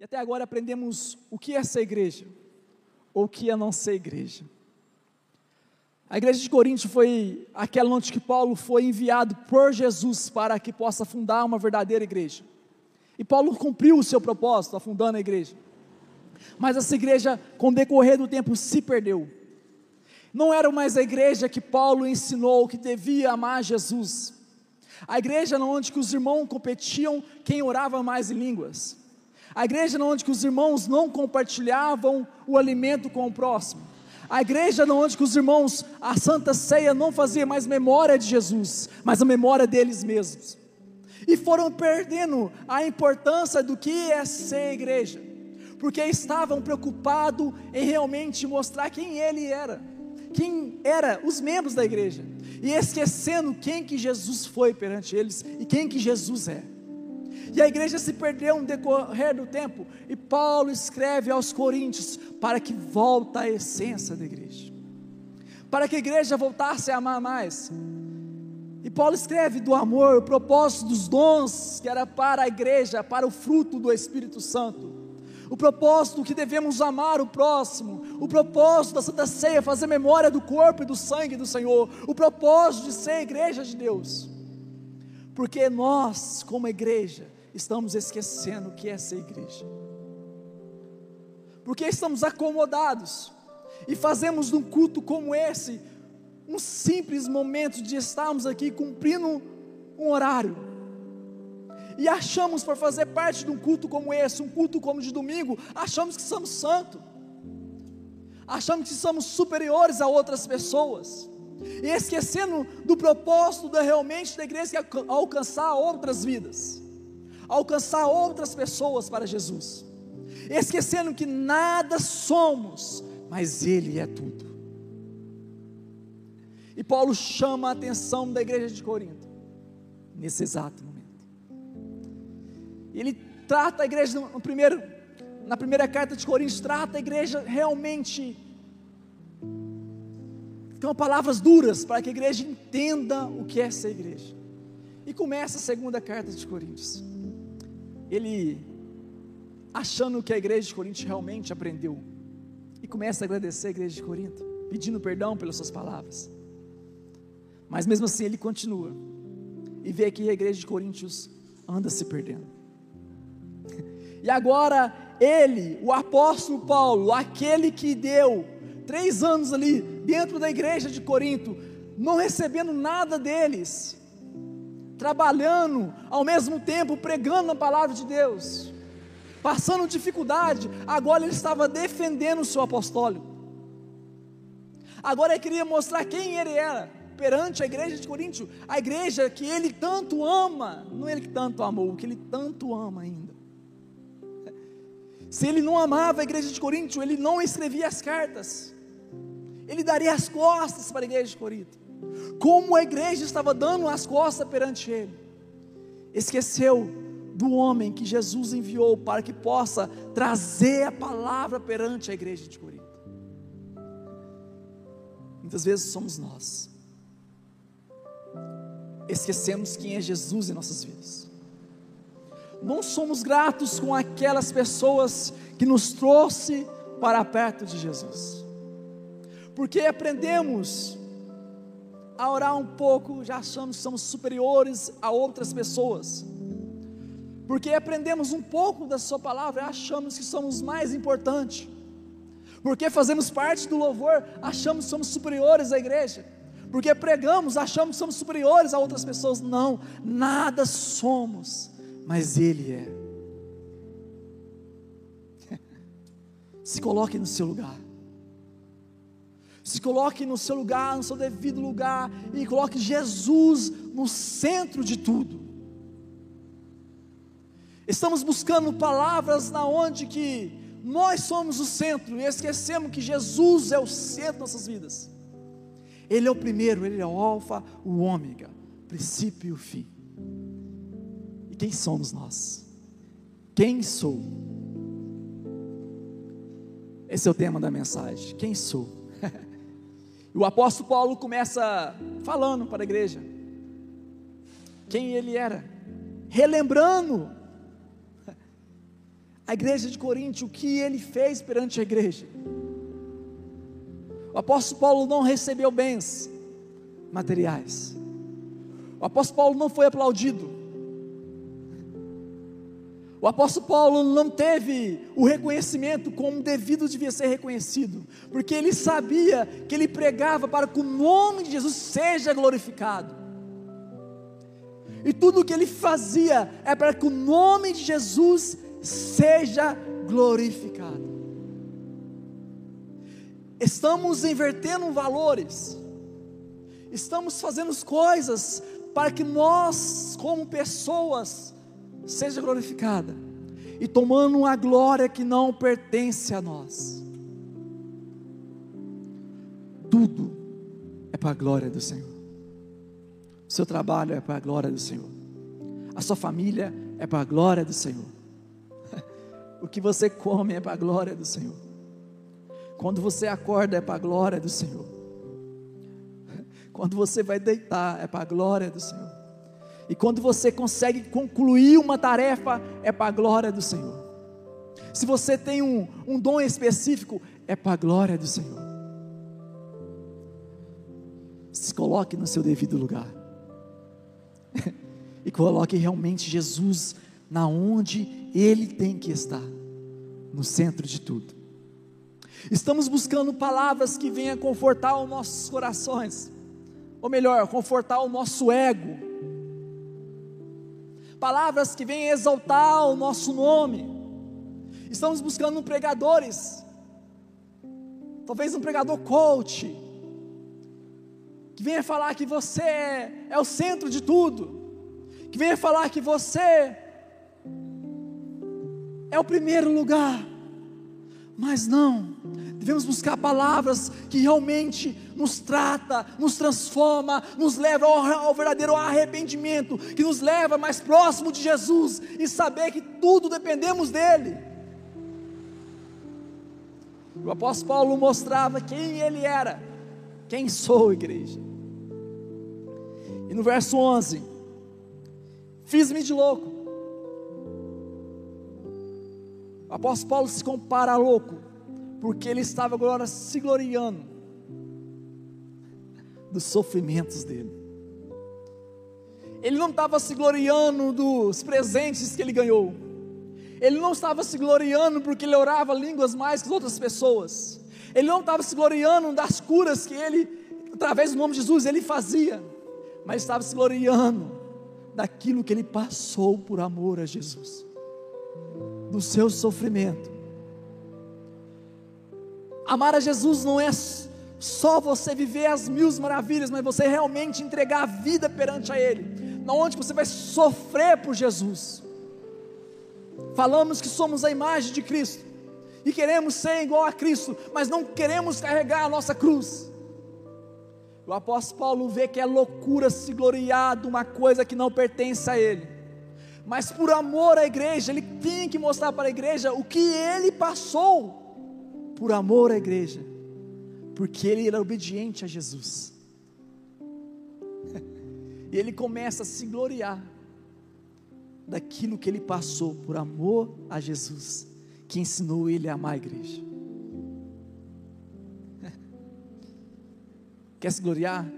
E até agora aprendemos o que é ser igreja, ou o que é não ser igreja. A igreja de Corinto foi aquela onde que Paulo foi enviado por Jesus para que possa fundar uma verdadeira igreja. E Paulo cumpriu o seu propósito, afundando a igreja. Mas essa igreja, com o decorrer do tempo, se perdeu. Não era mais a igreja que Paulo ensinou que devia amar Jesus. A igreja onde que os irmãos competiam quem orava mais em línguas. A igreja onde os irmãos não compartilhavam o alimento com o próximo. A igreja onde os irmãos, a Santa Ceia não fazia mais memória de Jesus, mas a memória deles mesmos. E foram perdendo a importância do que é ser igreja, porque estavam preocupados em realmente mostrar quem ele era, quem era os membros da igreja, e esquecendo quem que Jesus foi perante eles e quem que Jesus é. E a igreja se perdeu no decorrer do tempo. E Paulo escreve aos Coríntios para que volta a essência da igreja. Para que a igreja voltasse a amar mais. E Paulo escreve do amor, o propósito dos dons que era para a igreja, para o fruto do Espírito Santo. O propósito que devemos amar o próximo, o propósito da Santa Ceia, fazer memória do corpo e do sangue do Senhor, o propósito de ser igreja de Deus. Porque nós, como igreja, estamos esquecendo o que é ser igreja. Porque estamos acomodados e fazemos num culto como esse um simples momento de estarmos aqui cumprindo um horário. E achamos por fazer parte de um culto como esse, um culto como de domingo, achamos que somos santos. Achamos que somos superiores a outras pessoas. E esquecendo do propósito da, realmente da igreja que é alcançar outras vidas alcançar outras pessoas para Jesus, esquecendo que nada somos, mas Ele é tudo. E Paulo chama a atenção da igreja de Corinto, nesse exato momento. Ele trata a igreja no primeiro, na primeira carta de Coríntios, trata a igreja realmente com palavras duras para que a igreja entenda o que é ser igreja. E começa a segunda carta de Coríntios ele achando que a igreja de Corinto realmente aprendeu e começa a agradecer a igreja de Corinto, pedindo perdão pelas suas palavras. Mas mesmo assim ele continua e vê que a igreja de Coríntios anda se perdendo. E agora ele, o apóstolo Paulo, aquele que deu três anos ali dentro da igreja de Corinto, não recebendo nada deles, trabalhando, ao mesmo tempo pregando a palavra de Deus, passando dificuldade, agora ele estava defendendo o seu apostólio. Agora ele queria mostrar quem ele era perante a igreja de Coríntio, a igreja que ele tanto ama, não ele que tanto amou, que ele tanto ama ainda. Se ele não amava a igreja de Coríntio, ele não escrevia as cartas. Ele daria as costas para a igreja de Corinto como a igreja estava dando as costas perante ele, esqueceu do homem que Jesus enviou para que possa trazer a palavra perante a igreja de Corinto. Muitas vezes somos nós, esquecemos quem é Jesus em nossas vidas, não somos gratos com aquelas pessoas que nos trouxe para perto de Jesus, porque aprendemos a orar um pouco, já achamos que somos superiores a outras pessoas. Porque aprendemos um pouco da Sua palavra, achamos que somos mais importantes. Porque fazemos parte do louvor, achamos que somos superiores à igreja. Porque pregamos, achamos que somos superiores a outras pessoas. Não, nada somos, mas Ele é. Se coloque no seu lugar. Se coloque no seu lugar, no seu devido lugar, e coloque Jesus no centro de tudo. Estamos buscando palavras na onde que nós somos o centro e esquecemos que Jesus é o centro das nossas vidas. Ele é o primeiro, ele é o alfa, o ômega, princípio e o fim. E quem somos nós? Quem sou? Esse é o tema da mensagem. Quem sou? E o apóstolo Paulo começa falando para a igreja quem ele era, relembrando a igreja de Corinto, o que ele fez perante a igreja. O apóstolo Paulo não recebeu bens materiais. O apóstolo Paulo não foi aplaudido. O apóstolo Paulo não teve o reconhecimento como devido devia ser reconhecido, porque ele sabia que ele pregava para que o nome de Jesus seja glorificado. E tudo o que ele fazia é para que o nome de Jesus seja glorificado. Estamos invertendo valores, estamos fazendo coisas para que nós, como pessoas, seja glorificada e tomando uma glória que não pertence a nós. Tudo é para a glória do Senhor. O seu trabalho é para a glória do Senhor. A sua família é para a glória do Senhor. O que você come é para a glória do Senhor. Quando você acorda é para a glória do Senhor. Quando você vai deitar é para a glória do Senhor. E quando você consegue concluir uma tarefa, é para a glória do Senhor. Se você tem um, um dom específico, é para a glória do Senhor. Se coloque no seu devido lugar. e coloque realmente Jesus na onde Ele tem que estar, no centro de tudo. Estamos buscando palavras que venham confortar os nossos corações, ou melhor, confortar o nosso ego palavras que venham exaltar o nosso nome. Estamos buscando pregadores, talvez um pregador coach, que venha falar que você é o centro de tudo, que venha falar que você é o primeiro lugar, mas não, Devemos buscar palavras que realmente nos trata, nos transforma, nos leva ao, ao, verdadeiro arrependimento, que nos leva mais próximo de Jesus e saber que tudo dependemos dele. O apóstolo Paulo mostrava quem ele era, quem sou, igreja. E no verso 11, fiz-me de louco. O apóstolo Paulo se compara a louco porque ele estava agora se gloriando dos sofrimentos dele. Ele não estava se gloriando dos presentes que ele ganhou. Ele não estava se gloriando porque ele orava línguas mais que as outras pessoas. Ele não estava se gloriando das curas que ele, através do nome de Jesus, ele fazia. Mas estava se gloriando daquilo que ele passou por amor a Jesus. Do seu sofrimento Amar a Jesus não é só você viver as mil maravilhas, mas você realmente entregar a vida perante a Ele, na onde você vai sofrer por Jesus. Falamos que somos a imagem de Cristo e queremos ser igual a Cristo, mas não queremos carregar a nossa cruz. O apóstolo Paulo vê que é loucura se gloriar de uma coisa que não pertence a ele. Mas por amor à igreja, ele tem que mostrar para a igreja o que ele passou por amor à igreja, porque ele era obediente a Jesus. E ele começa a se gloriar daquilo que ele passou por amor a Jesus, que ensinou ele a amar a igreja. Quer se gloriar?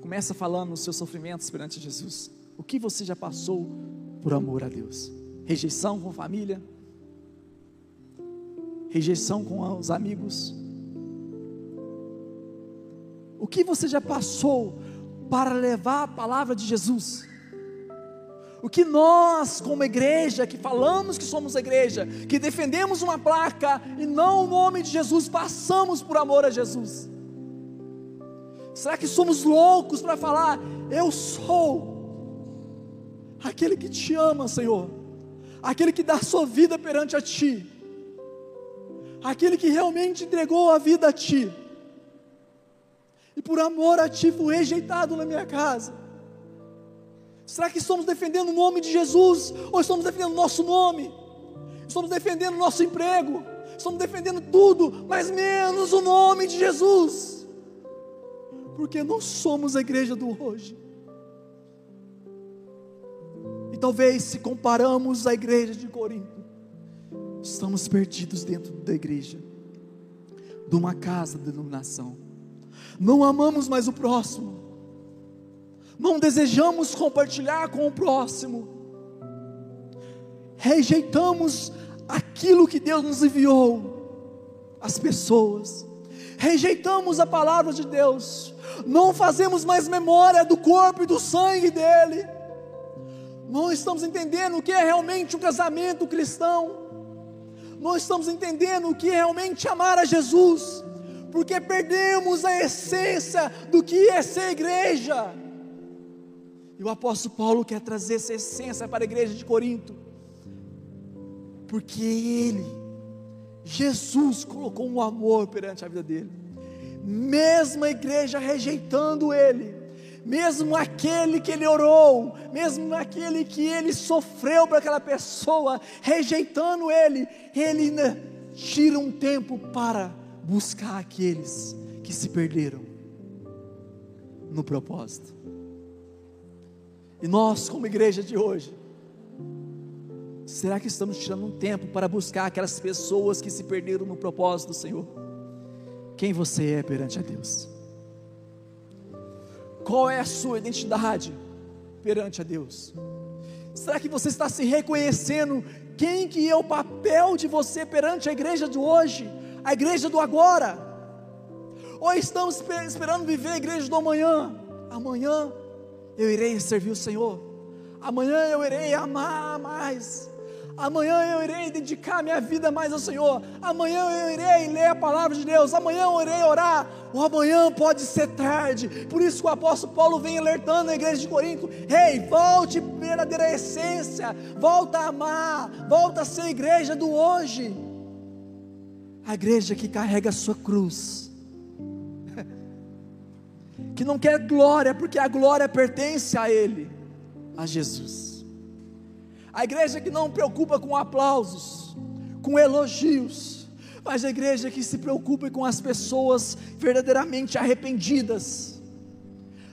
Começa falando os seus sofrimentos perante Jesus. O que você já passou por amor a Deus? Rejeição com família, rejeição com os amigos. O que você já passou para levar a palavra de Jesus? O que nós, como igreja, que falamos que somos igreja, que defendemos uma placa e não o nome de Jesus, passamos por amor a Jesus? Será que somos loucos para falar, eu sou aquele que te ama, Senhor, aquele que dá sua vida perante a Ti? aquele que realmente entregou a vida a ti, e por amor a ti foi rejeitado na minha casa. Será que estamos defendendo o nome de Jesus, ou estamos defendendo o nosso nome? Estamos defendendo o nosso emprego, estamos defendendo tudo, mas menos o nome de Jesus, porque não somos a igreja do hoje. Talvez se comparamos à igreja de Corinto, Estamos perdidos dentro da igreja, de uma casa de denominação. Não amamos mais o próximo, não desejamos compartilhar com o próximo, rejeitamos aquilo que Deus nos enviou, as pessoas, rejeitamos a palavra de Deus, não fazemos mais memória do corpo e do sangue dEle, não estamos entendendo o que é realmente um casamento cristão, não estamos entendendo o que é realmente amar a Jesus, porque perdemos a essência do que é ser igreja. E o apóstolo Paulo quer trazer essa essência para a igreja de Corinto, porque ele, Jesus, colocou um amor perante a vida dele, mesmo a igreja rejeitando ele, mesmo aquele que ele orou, mesmo aquele que ele sofreu para aquela pessoa, rejeitando ele, ele tira um tempo para buscar aqueles que se perderam no propósito. E nós, como igreja de hoje, será que estamos tirando um tempo para buscar aquelas pessoas que se perderam no propósito do Senhor? Quem você é perante a Deus? Qual é a sua identidade perante a Deus? Será que você está se reconhecendo quem que é o papel de você perante a igreja de hoje, a igreja do agora? Ou estamos esperando viver a igreja do amanhã? Amanhã eu irei servir o Senhor. Amanhã eu irei amar mais. Amanhã eu irei dedicar minha vida mais ao Senhor. Amanhã eu irei ler a palavra de Deus. Amanhã eu irei orar. O amanhã pode ser tarde. Por isso o apóstolo Paulo vem alertando a igreja de Corinto: Ei, hey, volte à verdadeira essência. Volta a amar. Volta a ser a igreja do hoje. A igreja que carrega a sua cruz. Que não quer glória, porque a glória pertence a Ele, a Jesus a igreja que não preocupa com aplausos, com elogios, mas a igreja que se preocupa com as pessoas verdadeiramente arrependidas.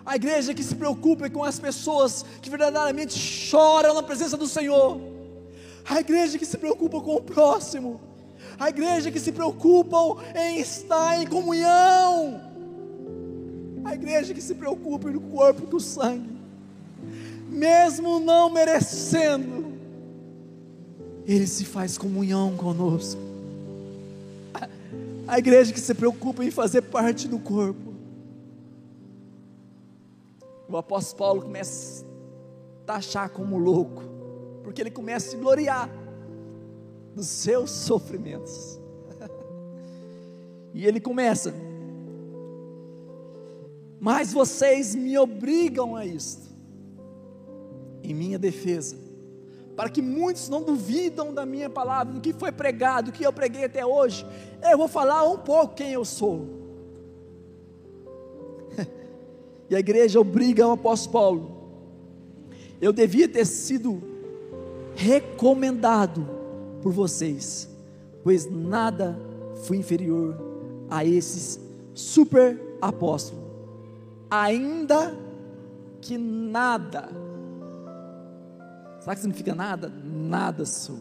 A igreja que se preocupa com as pessoas que verdadeiramente choram na presença do Senhor. A igreja que se preocupa com o próximo. A igreja que se preocupa em estar em comunhão. A igreja que se preocupa no corpo e com o sangue. Mesmo não merecendo, ele se faz comunhão conosco. A igreja que se preocupa em fazer parte do corpo. O apóstolo Paulo começa a taxar como louco, porque ele começa a se gloriar dos seus sofrimentos. E ele começa, mas vocês me obrigam a isto, em minha defesa para que muitos não duvidam da minha palavra, do que foi pregado, do que eu preguei até hoje. Eu vou falar um pouco quem eu sou. e a igreja obriga o apóstolo Paulo. Eu devia ter sido recomendado por vocês, pois nada fui inferior a esses super apóstolos. Ainda que nada Sabe que significa nada? Nada sou.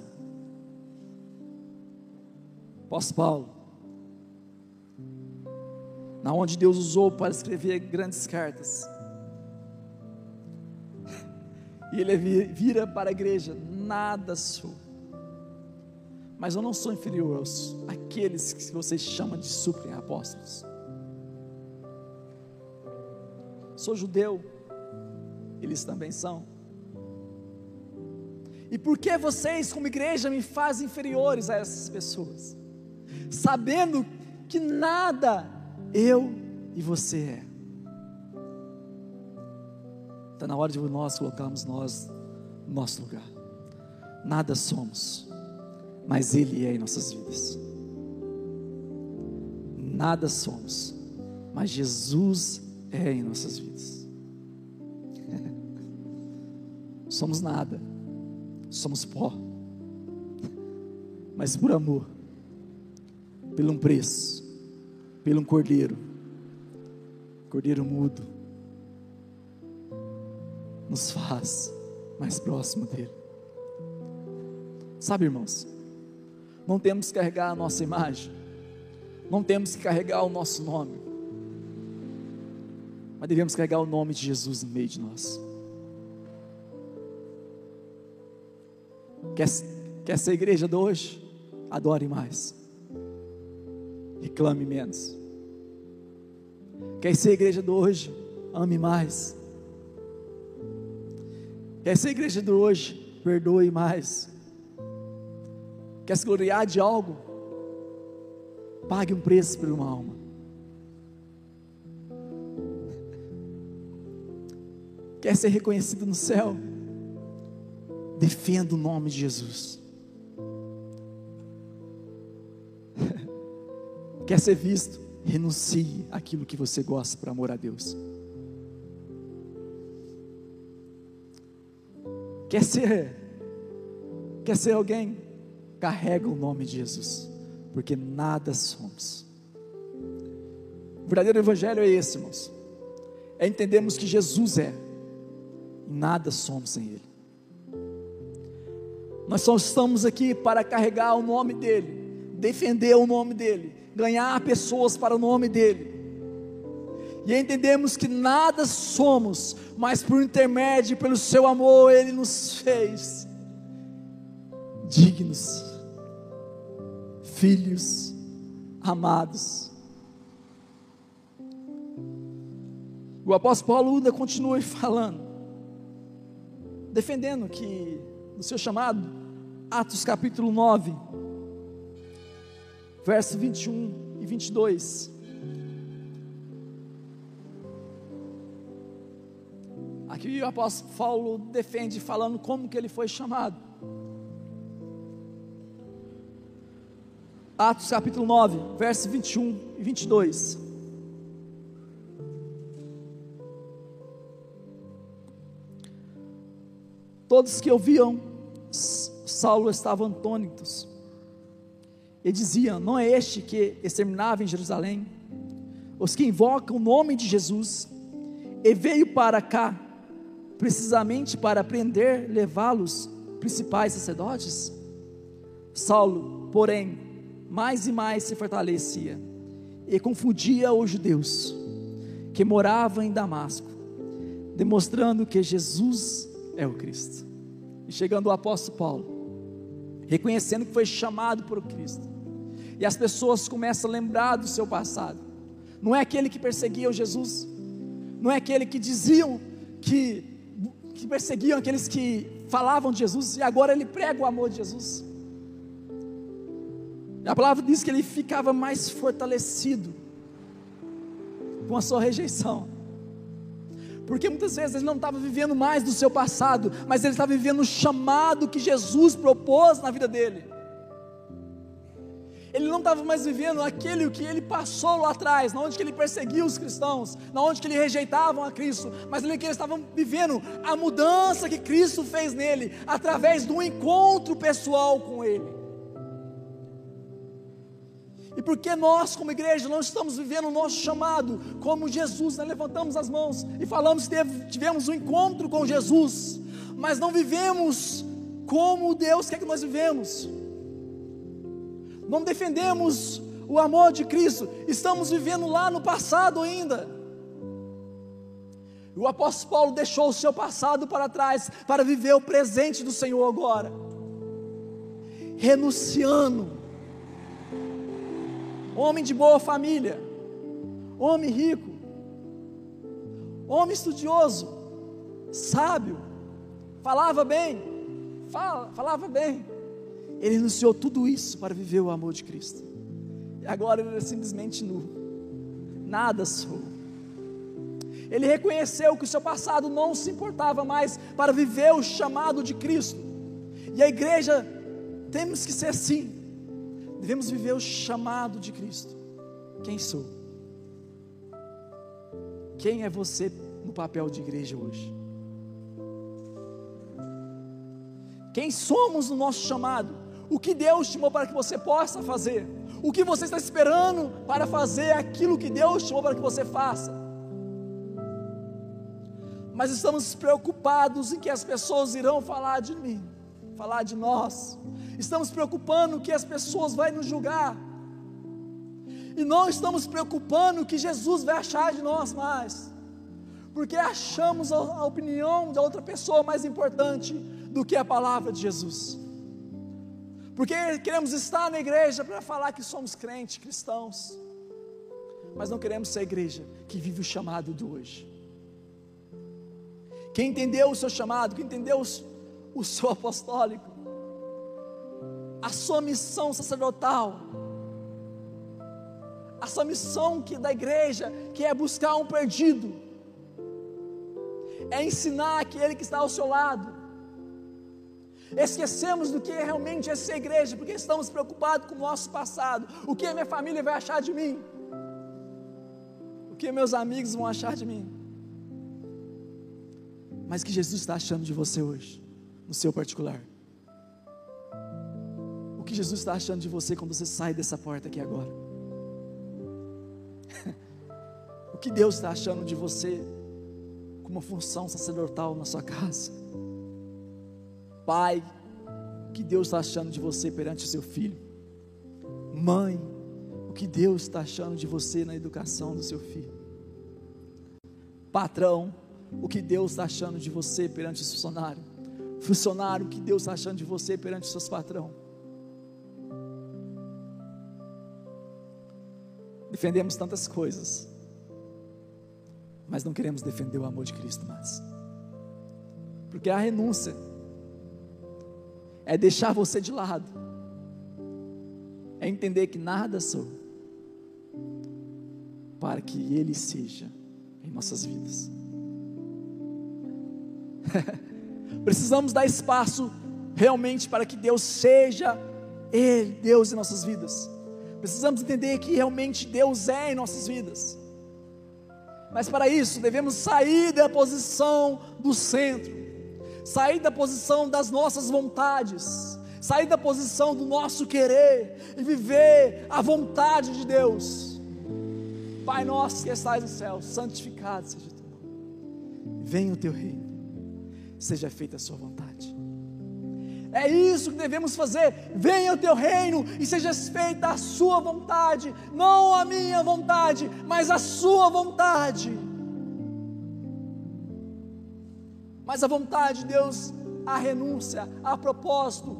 Apóstolo Paulo, na onde Deus usou para escrever grandes cartas. E ele vira para a igreja: nada sou. Mas eu não sou inferior aos aqueles que vocês chamam de super apóstolos. Sou judeu, eles também são. E por que vocês, como igreja, me fazem inferiores a essas pessoas? Sabendo que nada eu e você é. Está na hora de nós colocarmos nós no nosso lugar. Nada somos, mas Ele é em nossas vidas. Nada somos, mas Jesus é em nossas vidas. somos nada somos pó, mas por amor, pelo um preço, pelo um cordeiro, cordeiro mudo, nos faz mais próximo dele. Sabe, irmãos, não temos que carregar a nossa imagem, não temos que carregar o nosso nome, mas devemos carregar o nome de Jesus no meio de nós. Quer, quer ser igreja de hoje? Adore mais, reclame menos. Quer ser igreja de hoje? Ame mais. Quer ser igreja de hoje? Perdoe mais. Quer se gloriar de algo? Pague um preço por uma alma. Quer ser reconhecido no céu? Defenda o nome de Jesus. Quer ser visto? Renuncie aquilo que você gosta para amor a Deus. Quer ser? Quer ser alguém? Carrega o nome de Jesus, porque nada somos. O verdadeiro evangelho é esse, irmãos. É entendermos que Jesus é, e nada somos sem Ele. Nós só estamos aqui para carregar o nome dEle, defender o nome dEle, ganhar pessoas para o nome dEle. E entendemos que nada somos, mas por intermédio, pelo seu amor, Ele nos fez dignos, filhos amados. O apóstolo Paulo ainda continua falando, defendendo que no seu chamado, Atos capítulo 9, verso 21 e 22. Aqui o apóstolo Paulo defende falando como que ele foi chamado. Atos capítulo 9, verso 21 e 22. Todos que ouviam Saulo estavam atônitos e diziam: Não é este que exterminava em Jerusalém os que invocam o nome de Jesus e veio para cá precisamente para prender, levá-los principais sacerdotes? Saulo, porém, mais e mais se fortalecia e confundia os judeus que moravam em Damasco, demonstrando que Jesus é o Cristo. E chegando o apóstolo Paulo, reconhecendo que foi chamado por Cristo, e as pessoas começam a lembrar do seu passado. Não é aquele que perseguia o Jesus, não é aquele que diziam que que perseguiam aqueles que falavam de Jesus, e agora ele prega o amor de Jesus. E a palavra diz que ele ficava mais fortalecido com a sua rejeição. Porque muitas vezes ele não estava vivendo mais do seu passado, mas ele estava vivendo o chamado que Jesus propôs na vida dele. Ele não estava mais vivendo aquele que ele passou lá atrás, na onde que ele perseguia os cristãos, na onde que ele rejeitavam a Cristo, mas ele que eles estavam vivendo a mudança que Cristo fez nele através do encontro pessoal com ele. E porque nós, como igreja, não estamos vivendo o nosso chamado como Jesus, nós levantamos as mãos e falamos que tivemos um encontro com Jesus, mas não vivemos como Deus quer que nós vivemos não defendemos o amor de Cristo, estamos vivendo lá no passado ainda. O apóstolo Paulo deixou o seu passado para trás para viver o presente do Senhor agora, renunciando. Homem de boa família, homem rico, homem estudioso, sábio, falava bem, fala, falava bem ele renunciou tudo isso para viver o amor de Cristo. E agora ele é simplesmente nu. Nada sou. Ele reconheceu que o seu passado não se importava mais para viver o chamado de Cristo. E a igreja temos que ser assim. Devemos viver o chamado de Cristo. Quem sou? Quem é você no papel de igreja hoje? Quem somos no nosso chamado? o que Deus chamou para que você possa fazer, o que você está esperando para fazer aquilo que Deus chamou para que você faça. Mas estamos preocupados em que as pessoas irão falar de mim, falar de nós. Estamos preocupando que as pessoas vão nos julgar, e não estamos preocupando que Jesus vai achar de nós mais, porque achamos a opinião da outra pessoa mais importante do que a palavra de Jesus. Porque queremos estar na igreja para falar que somos crentes, cristãos, mas não queremos ser a igreja que vive o chamado do hoje. Quem entendeu o seu chamado, quem entendeu o seu apostólico, a sua missão sacerdotal, a sua missão que da igreja, que é buscar um perdido, é ensinar aquele que está ao seu lado. Esquecemos do que realmente é ser igreja, porque estamos preocupados com o nosso passado. O que a minha família vai achar de mim? O que meus amigos vão achar de mim? Mas que Jesus está achando de você hoje, no seu particular? Que Jesus está achando de você quando você sai dessa porta aqui agora? o que Deus está achando de você com uma função sacerdotal na sua casa? Pai, o que Deus está achando de você perante o seu filho? Mãe, o que Deus está achando de você na educação do seu filho? Patrão, o que Deus está achando de você perante o funcionário? Funcionário, o que Deus está achando de você perante os seus patrão? Defendemos tantas coisas, mas não queremos defender o amor de Cristo mais, porque a renúncia é deixar você de lado, é entender que nada sou, para que Ele seja em nossas vidas. Precisamos dar espaço realmente para que Deus seja Ele, Deus em nossas vidas. Precisamos entender que realmente Deus é em nossas vidas. Mas para isso devemos sair da posição do centro sair da posição das nossas vontades, sair da posição do nosso querer e viver a vontade de Deus. Pai nosso que estás no céu, santificado seja o teu nome. Venha o teu reino, seja feita a sua vontade. É isso que devemos fazer. Venha o teu reino e seja feita a sua vontade, não a minha vontade, mas a sua vontade. Mas a vontade de Deus, a renúncia, a propósito,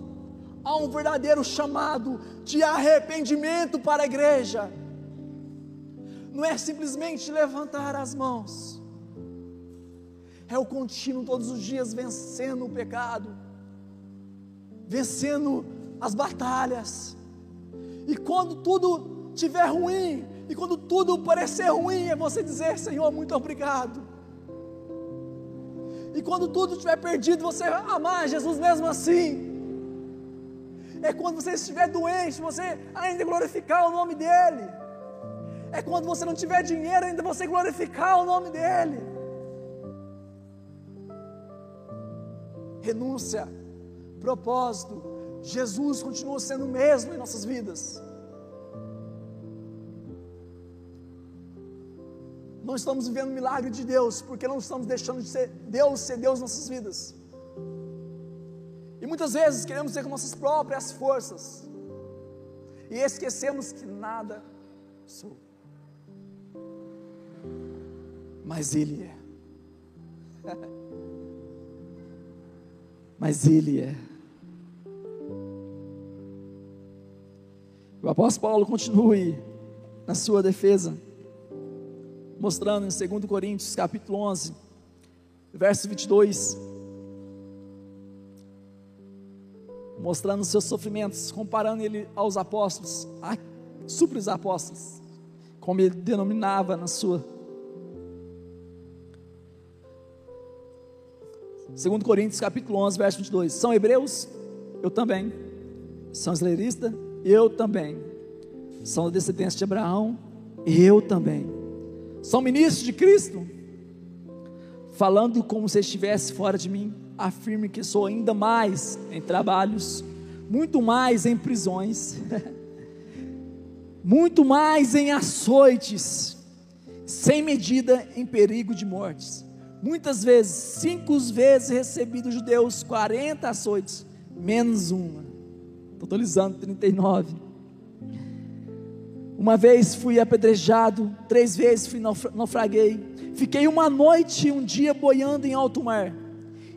há um verdadeiro chamado de arrependimento para a igreja. Não é simplesmente levantar as mãos, é o contínuo todos os dias vencendo o pecado, vencendo as batalhas. E quando tudo estiver ruim, e quando tudo parecer ruim, é você dizer: Senhor, muito obrigado e quando tudo estiver perdido, você amar Jesus mesmo assim. É quando você estiver doente, você ainda glorificar o nome dEle. É quando você não tiver dinheiro, ainda você glorificar o nome dEle. Renúncia, propósito, Jesus continua sendo o mesmo em nossas vidas. não estamos vivendo o milagre de Deus, porque não estamos deixando de ser Deus ser Deus em nossas vidas. E muitas vezes queremos ser com nossas próprias forças, e esquecemos que nada sou, mas Ele é. mas Ele é. O apóstolo Paulo continue na sua defesa mostrando em 2 Coríntios capítulo 11, verso 22, mostrando os seus sofrimentos, comparando ele aos apóstolos, a supres apóstolos, como ele denominava na sua. 2 Coríntios capítulo 11, verso 22, são hebreus? Eu também. São israelitas? Eu também. São descendentes de Abraão? Eu também são ministros de Cristo, falando como se estivesse fora de mim, afirme que sou ainda mais em trabalhos, muito mais em prisões, muito mais em açoites, sem medida em perigo de mortes. Muitas vezes, cinco vezes recebi dos judeus 40 açoites, menos uma. totalizando 39. Uma vez fui apedrejado, três vezes fui naufraguei. Fiquei uma noite e um dia boiando em alto mar.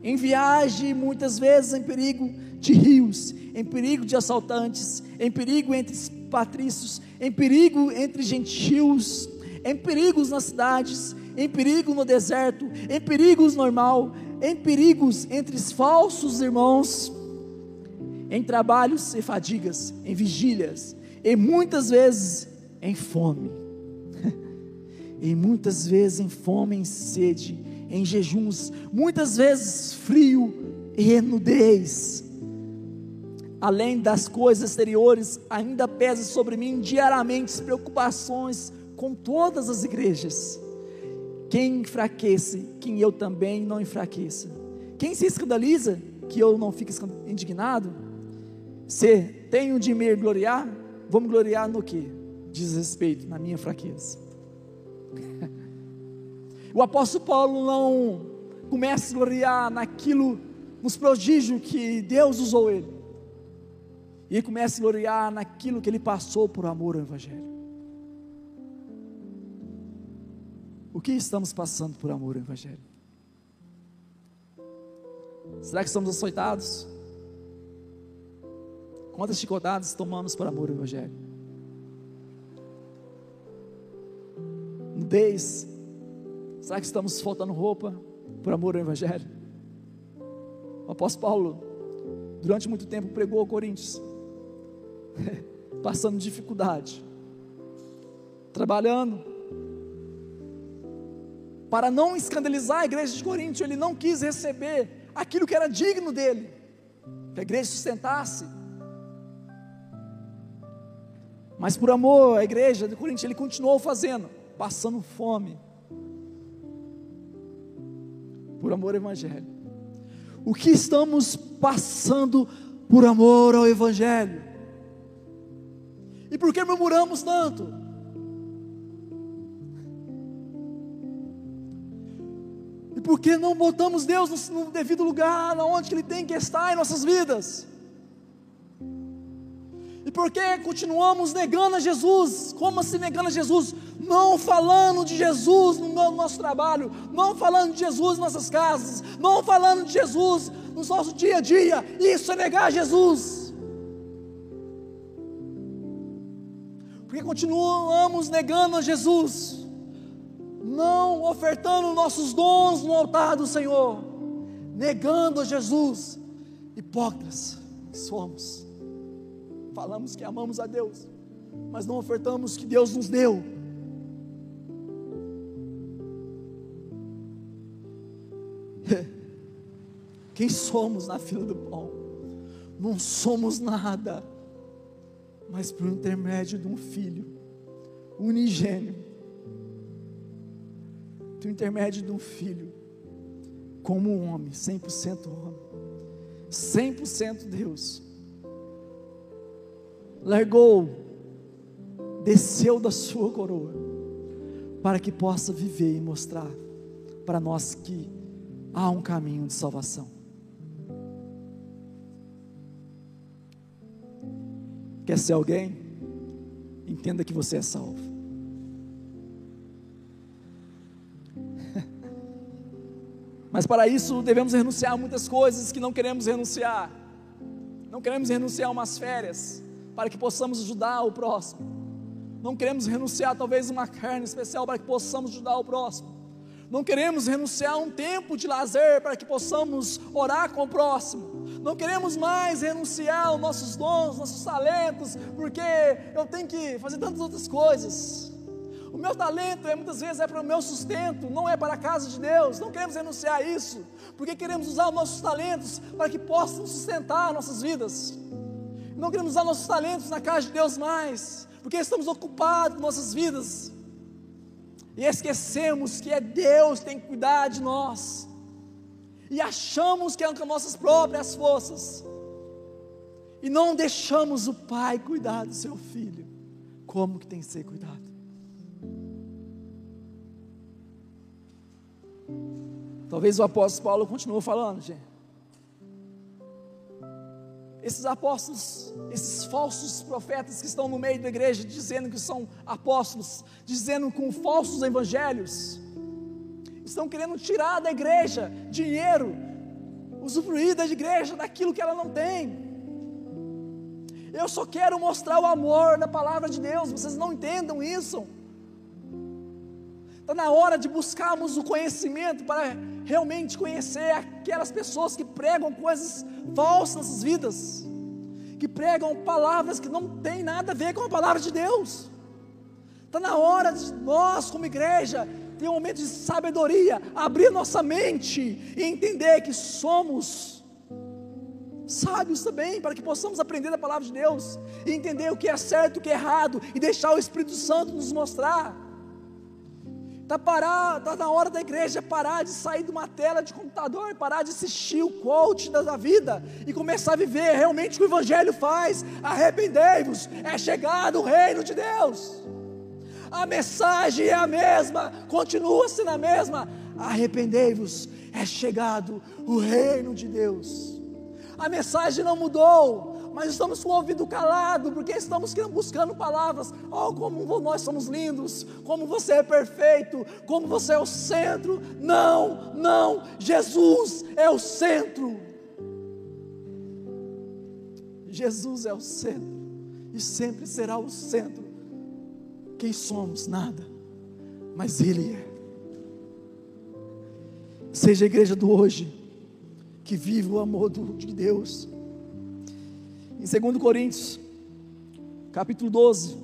Em viagem, muitas vezes em perigo de rios, em perigo de assaltantes, em perigo entre patrícios, em perigo entre gentios, em perigos nas cidades, em perigo no deserto, em perigos normal, em perigos entre falsos irmãos, em trabalhos e fadigas, em vigílias, e muitas vezes em fome, e muitas vezes em fome, em sede, em jejuns, muitas vezes frio e nudez. Além das coisas exteriores, ainda pesa sobre mim diariamente preocupações com todas as igrejas. Quem enfraquece, quem eu também não enfraqueça. Quem se escandaliza, que eu não fique indignado. Se tenho de me gloriar, vamos gloriar no que? Diz respeito, na minha fraqueza. o apóstolo Paulo não começa a gloriar naquilo, nos prodígios que Deus usou ele. E ele começa a gloriar naquilo que ele passou por amor ao Evangelho. O que estamos passando por amor ao Evangelho? Será que estamos açoitados? Quantas chicotadas tomamos por amor ao Evangelho? Nudez. Será que estamos faltando roupa por amor ao Evangelho? O apóstolo Paulo, durante muito tempo, pregou ao Coríntios, passando dificuldade, trabalhando, para não escandalizar a igreja de Corinto, ele não quis receber aquilo que era digno dele, que a igreja sustentasse. Mas por amor à igreja de Corinto, ele continuou fazendo, passando fome. Por amor ao Evangelho. O que estamos passando por amor ao Evangelho? E por que murmuramos tanto? E por que não botamos Deus no, no devido lugar, onde Ele tem que estar em nossas vidas? E por que continuamos negando a Jesus? Como assim negando a Jesus? Não falando de Jesus no nosso trabalho, não falando de Jesus em nossas casas, não falando de Jesus no nosso dia a dia. Isso é negar Jesus. Porque continuamos negando a Jesus não ofertando nossos dons no altar do Senhor, negando a Jesus, hipócritas que somos. Falamos que amamos a Deus, mas não ofertamos o que Deus nos deu. Quem somos na fila do pão? Não somos nada, mas por intermédio de um filho unigênio por intermédio de um filho, como um homem, 100% homem, 100% Deus, largou, desceu da sua coroa, para que possa viver e mostrar para nós que há um caminho de salvação. Quer ser alguém? Entenda que você é salvo. Mas para isso devemos renunciar a muitas coisas que não queremos renunciar. Não queremos renunciar a umas férias para que possamos ajudar o próximo. Não queremos renunciar talvez uma carne especial para que possamos ajudar o próximo. Não queremos renunciar a um tempo de lazer para que possamos orar com o próximo. Não queremos mais renunciar aos nossos dons, nossos talentos, porque eu tenho que fazer tantas outras coisas. O meu talento é muitas vezes é para o meu sustento, não é para a casa de Deus. Não queremos renunciar a isso, porque queremos usar os nossos talentos para que possam sustentar nossas vidas. Não queremos usar nossos talentos na casa de Deus mais, porque estamos ocupados com nossas vidas. E esquecemos que é Deus que tem que cuidar de nós. E achamos que é com nossas próprias forças. E não deixamos o Pai cuidar do seu filho, como que tem que ser cuidado. Talvez o apóstolo Paulo continue falando, gente. esses apóstolos, esses falsos profetas que estão no meio da igreja, dizendo que são apóstolos, dizendo com falsos evangelhos, estão querendo tirar da igreja dinheiro, usufruir da igreja daquilo que ela não tem. Eu só quero mostrar o amor da palavra de Deus, vocês não entendam isso. Está na hora de buscarmos o conhecimento para realmente conhecer aquelas pessoas que pregam coisas falsas nas vidas, que pregam palavras que não têm nada a ver com a palavra de Deus. Está na hora de nós, como igreja, ter um momento de sabedoria, abrir nossa mente e entender que somos sábios também, para que possamos aprender da palavra de Deus e entender o que é certo, o que é errado e deixar o Espírito Santo nos mostrar. Está tá na hora da igreja parar de sair de uma tela de computador, parar de assistir o coach da vida e começar a viver realmente o que o Evangelho faz. Arrependei-vos, é chegado o reino de Deus. A mensagem é a mesma, continua sendo a mesma. Arrependei-vos, é chegado o reino de Deus. A mensagem não mudou, mas estamos com o ouvido calado, porque estamos buscando palavras. Oh, como nós somos lindos, como você é perfeito, como você é o centro. Não, não, Jesus é o centro. Jesus é o centro, e sempre será o centro. Quem somos? Nada, mas Ele é. Seja a igreja do hoje, que vive o amor de Deus em 2 Coríntios, capítulo 12,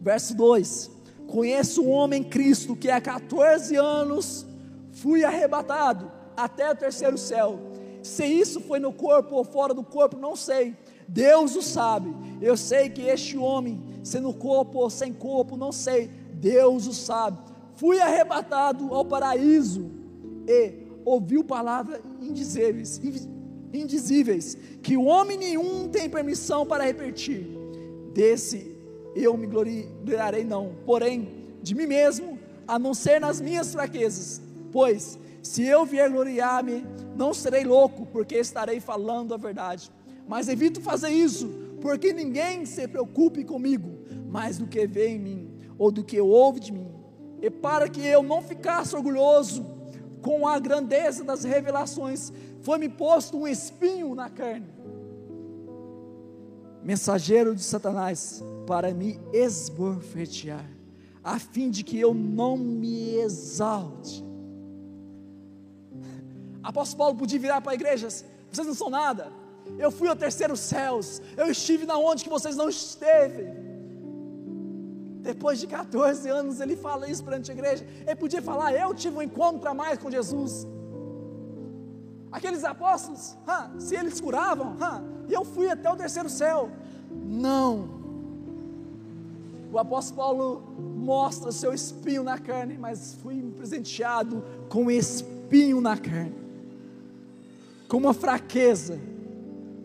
verso 2: Conheço um homem Cristo que há 14 anos fui arrebatado até o terceiro céu. Se isso foi no corpo ou fora do corpo, não sei. Deus o sabe. Eu sei que este homem, sendo corpo ou sem corpo, não sei. Deus o sabe. Fui arrebatado ao paraíso e ouviu palavras indizíveis, indizíveis, que o homem nenhum tem permissão para repetir. Desse eu me gloriarei não, porém de mim mesmo, a não ser nas minhas fraquezas. Pois se eu vier gloriar-me, não serei louco, porque estarei falando a verdade. Mas evito fazer isso, porque ninguém se preocupe comigo mais do que vê em mim ou do que ouve de mim. E para que eu não ficasse orgulhoso com a grandeza das revelações, foi-me posto um espinho na carne, mensageiro de Satanás, para me esbofetear, a fim de que eu não me exalte. Apóstolo Paulo podia virar para a igreja: vocês não são nada, eu fui ao terceiro céus, eu estive na onde que vocês não esteve. Depois de 14 anos, ele fala isso perante a igreja. Ele podia falar: Eu tive um encontro a mais com Jesus. Aqueles apóstolos, se eles curavam, e eu fui até o terceiro céu. Não. O apóstolo Paulo mostra seu espinho na carne, mas fui presenteado com espinho na carne, com uma fraqueza.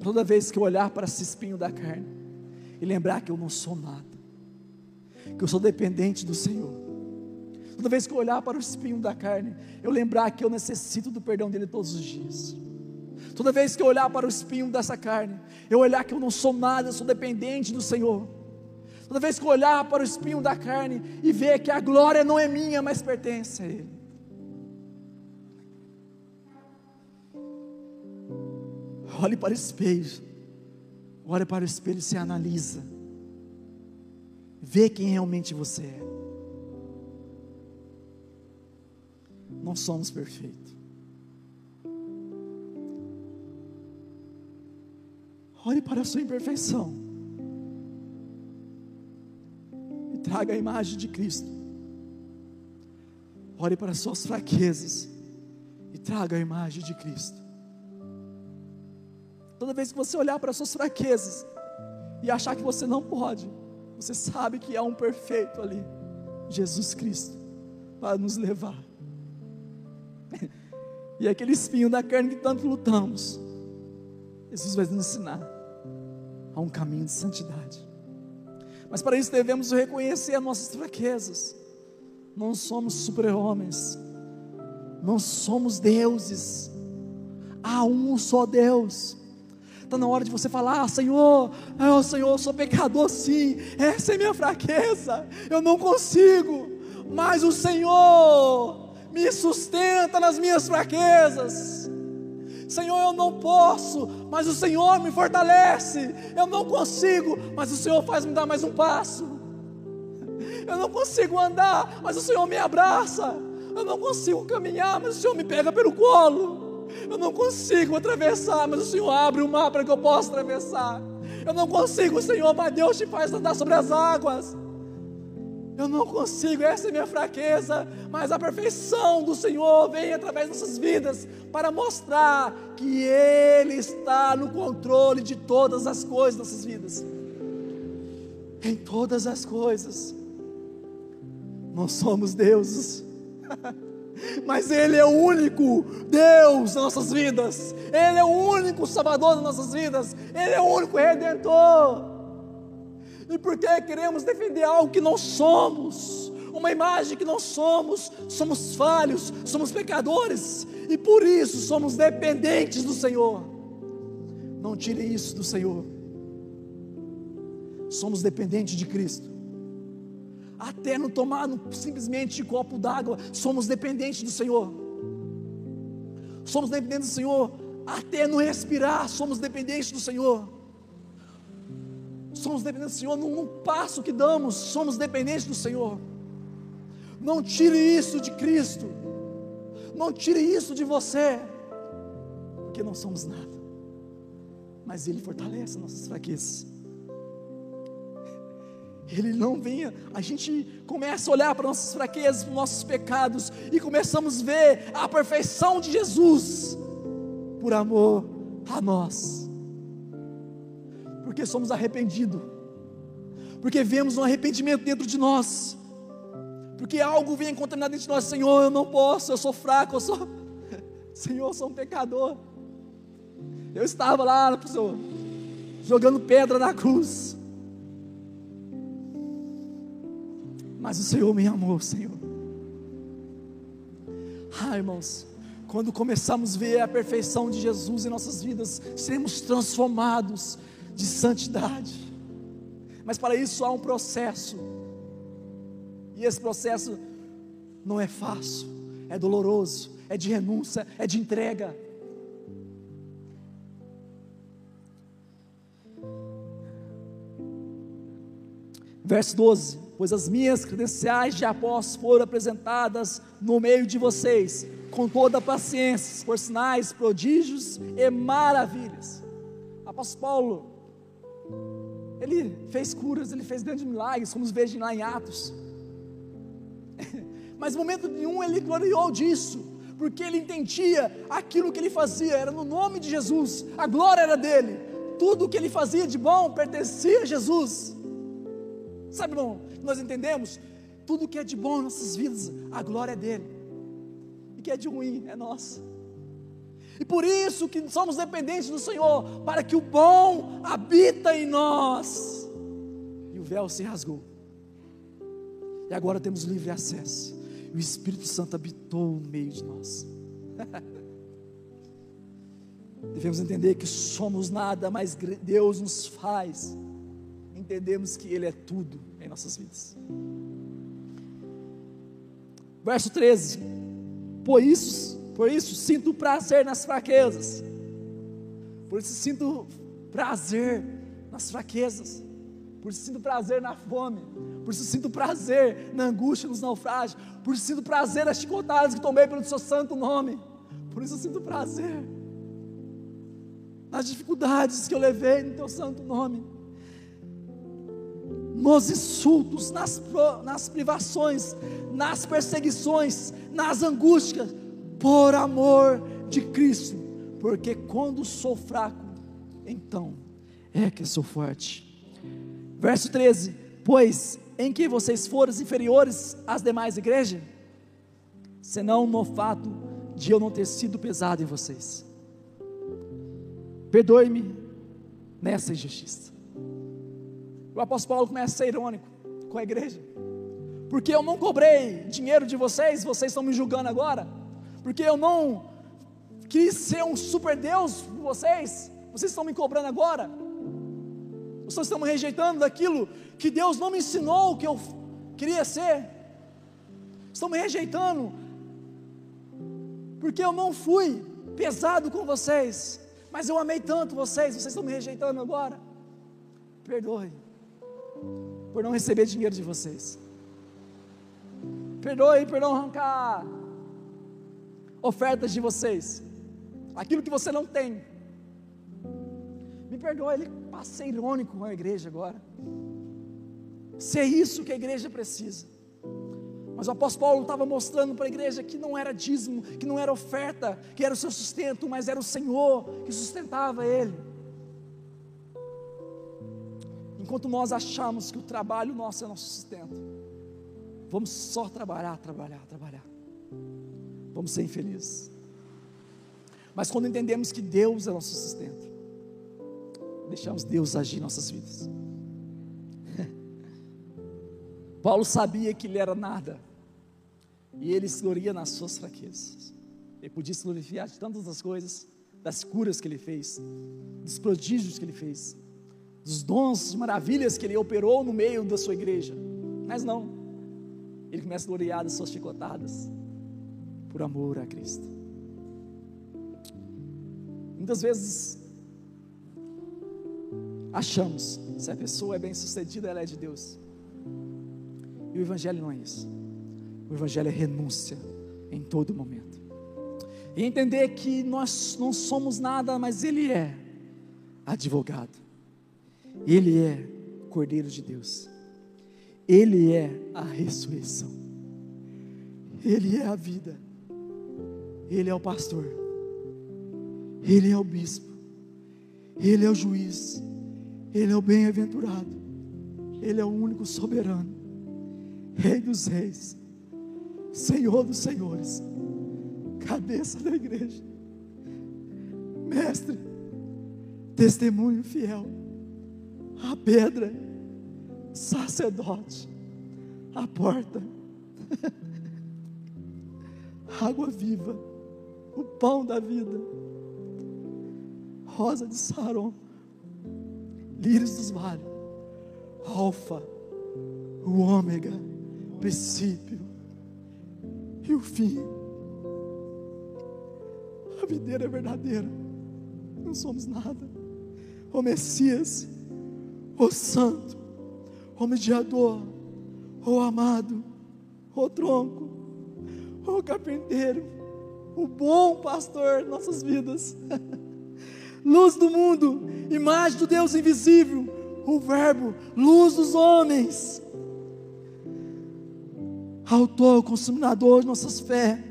Toda vez que eu olhar para esse espinho da carne e lembrar que eu não sou nada, que eu sou dependente do Senhor. Toda vez que eu olhar para o espinho da carne, eu lembrar que eu necessito do perdão dele todos os dias. Toda vez que eu olhar para o espinho dessa carne, eu olhar que eu não sou nada, eu sou dependente do Senhor. Toda vez que eu olhar para o espinho da carne e ver que a glória não é minha, mas pertence a Ele. Olhe para o espelho, olhe para o espelho e se analisa. Vê quem realmente você é. Não somos perfeitos. Olhe para a sua imperfeição. E traga a imagem de Cristo. Olhe para as suas fraquezas. E traga a imagem de Cristo. Toda vez que você olhar para as suas fraquezas e achar que você não pode, você sabe que há um perfeito ali, Jesus Cristo, para nos levar. E aquele espinho da carne que tanto lutamos, Jesus vai nos ensinar a um caminho de santidade. Mas para isso devemos reconhecer as nossas fraquezas. Não somos super-homens, não somos deuses. Há um só Deus. Está na hora de você falar: ah, Senhor, oh, Senhor, eu sou pecador sim, essa é minha fraqueza, eu não consigo, mas o Senhor me sustenta nas minhas fraquezas. Senhor, eu não posso, mas o Senhor me fortalece. Eu não consigo, mas o Senhor faz me dar mais um passo. Eu não consigo andar, mas o Senhor me abraça. Eu não consigo caminhar, mas o Senhor me pega pelo colo. Eu não consigo atravessar, mas o Senhor abre o mar para que eu possa atravessar. Eu não consigo, Senhor, mas Deus te faz andar sobre as águas. Eu não consigo, essa é minha fraqueza, mas a perfeição do Senhor vem através das nossas vidas para mostrar que Ele está no controle de todas as coisas das nossas vidas. Em todas as coisas. Nós somos deuses, mas Ele é o único Deus das nossas vidas, Ele é o único Salvador das nossas vidas, Ele é o único Redentor. E por que queremos defender algo que não somos? Uma imagem que não somos, somos falhos, somos pecadores e por isso somos dependentes do Senhor. Não tire isso do Senhor. Somos dependentes de Cristo. Até não tomar simplesmente um copo d'água, somos dependentes do Senhor. Somos dependentes do Senhor. Até não respirar, somos dependentes do Senhor somos dependentes do Senhor, num, passo que damos, somos dependentes do Senhor. Não tire isso de Cristo, não tire isso de você, porque não somos nada, mas Ele fortalece nossas fraquezas. Ele não venha, a gente começa a olhar para nossas fraquezas, para nossos pecados, e começamos a ver a perfeição de Jesus, por amor a nós porque somos arrependidos, porque vemos um arrependimento dentro de nós, porque algo vem contaminado dentro de nós, Senhor, eu não posso, eu sou fraco, eu sou, Senhor, eu sou um pecador. Eu estava lá, Senhor, jogando pedra na cruz, mas o Senhor me amou, Senhor. Ah, irmãos, quando começamos a ver a perfeição de Jesus em nossas vidas, seremos transformados, de santidade. Mas para isso há um processo. E esse processo não é fácil, é doloroso, é de renúncia, é de entrega. Verso 12: Pois as minhas credenciais de apóstolo foram apresentadas no meio de vocês, com toda paciência, por sinais, prodígios e maravilhas. Apóstolo Paulo ele fez curas, ele fez grandes milagres, como os vejam lá em Atos. Mas em momento nenhum ele gloriou disso, porque ele entendia aquilo que ele fazia, era no nome de Jesus, a glória era dele, tudo o que ele fazia de bom pertencia a Jesus. Sabe, irmão, nós entendemos, tudo que é de bom em nossas vidas, a glória é dele, e que é de ruim é nossa. E por isso que somos dependentes do Senhor, para que o bom habita em nós. E o véu se rasgou. E agora temos livre acesso. E o Espírito Santo habitou no meio de nós. Devemos entender que somos nada, mas Deus nos faz. Entendemos que Ele é tudo em nossas vidas. Verso 13: Por isso por isso sinto prazer nas fraquezas. Por isso sinto prazer nas fraquezas. Por isso sinto prazer na fome. Por isso sinto prazer na angústia, nos naufrágios. Por isso sinto prazer nas chicotadas que tomei pelo seu santo nome. Por isso sinto prazer nas dificuldades que eu levei no teu santo nome. Nos insultos, nas, nas privações, nas perseguições, nas angústias, por amor de Cristo, porque quando sou fraco, então é que sou forte. Verso 13: Pois em que vocês foram inferiores às demais igrejas, senão no fato de eu não ter sido pesado em vocês. Perdoe-me nessa injustiça. O apóstolo Paulo começa a ser irônico com a igreja, porque eu não cobrei dinheiro de vocês, vocês estão me julgando agora porque eu não quis ser um super Deus para vocês, Vocês estão me cobrando agora? Vocês estão me rejeitando daquilo que Deus não me ensinou que eu queria ser? Estão me rejeitando porque eu não fui pesado com vocês, mas eu amei tanto vocês, vocês estão me rejeitando agora. Perdoe por não receber dinheiro de vocês. Perdoe por não arrancar ofertas de vocês, aquilo que você não tem. Me perdoe, ele passa irônico com a igreja agora. Se é isso que a igreja precisa. Mas o apóstolo Paulo estava mostrando para a igreja que não era dízimo, que não era oferta, que era o seu sustento, mas era o Senhor que sustentava ele. Enquanto nós achamos que o trabalho nosso é nosso sustento, vamos só trabalhar, trabalhar, trabalhar. Vamos ser infelizes. Mas quando entendemos que Deus é nosso sustento, deixamos Deus agir em nossas vidas. Paulo sabia que ele era nada, e ele se gloria nas suas fraquezas. Ele podia se glorificar de tantas das coisas, das curas que ele fez, dos prodígios que ele fez, dos dons, maravilhas que ele operou no meio da sua igreja. Mas não, ele começa a gloriar das suas chicotadas, por amor a Cristo. Muitas vezes achamos se a pessoa é bem sucedida, ela é de Deus. E o Evangelho não é isso. O Evangelho é renúncia em todo momento. E entender que nós não somos nada, mas Ele é advogado. Ele é Cordeiro de Deus. Ele é a ressurreição. Ele é a vida. Ele é o pastor. Ele é o bispo. Ele é o juiz. Ele é o bem-aventurado. Ele é o único soberano. Rei dos reis, Senhor dos senhores, cabeça da igreja, Mestre, testemunho fiel, a pedra, sacerdote, a porta, água viva, o pão da vida, rosa de Saron, lírios dos vales, alfa, o ômega, princípio e o fim. A videira é verdadeira, não somos nada. O Messias, o Santo, o Mediador, o Amado, o Tronco, o Carpinteiro, o Bom Pastor de nossas vidas, luz do mundo, imagem do Deus invisível, o Verbo, luz dos homens. Autor, consumador de nossas fé,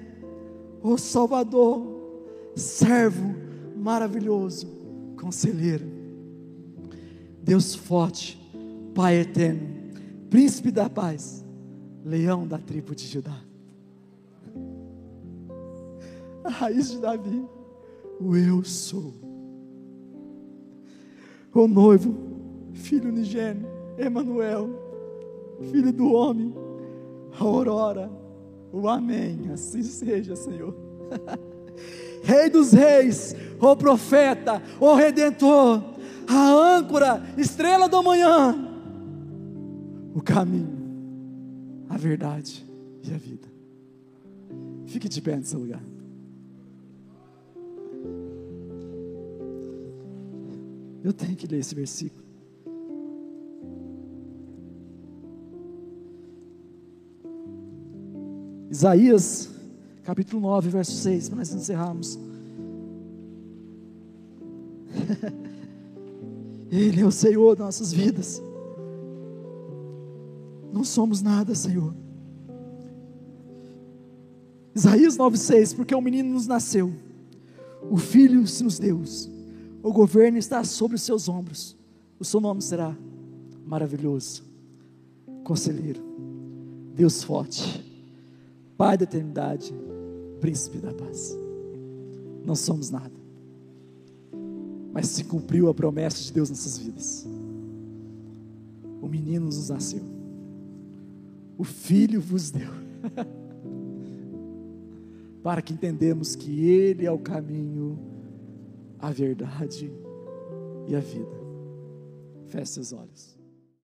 o Salvador, servo maravilhoso, conselheiro, Deus forte, Pai eterno, príncipe da paz, leão da tribo de Judá, a raiz de Davi, o eu sou, o noivo, filho unigênio, Emanuel, filho do homem, a aurora, o amém, assim seja, Senhor. Rei dos reis, o profeta, o redentor, a âncora, estrela da manhã, o caminho, a verdade e a vida. Fique de pé nesse lugar. Eu tenho que ler esse versículo. Isaías, capítulo 9, verso 6, para nós encerrarmos. Ele é o Senhor das nossas vidas. Não somos nada, Senhor. Isaías 9,6: Porque o menino nos nasceu, o filho se nos deu, o governo está sobre os seus ombros, o seu nome será maravilhoso, conselheiro, Deus forte Pai da eternidade, príncipe da paz. Não somos nada, mas se cumpriu a promessa de Deus nessas vidas. O menino nos nasceu, o filho vos deu, para que entendamos que Ele é o caminho, a verdade e a vida. Feche seus olhos.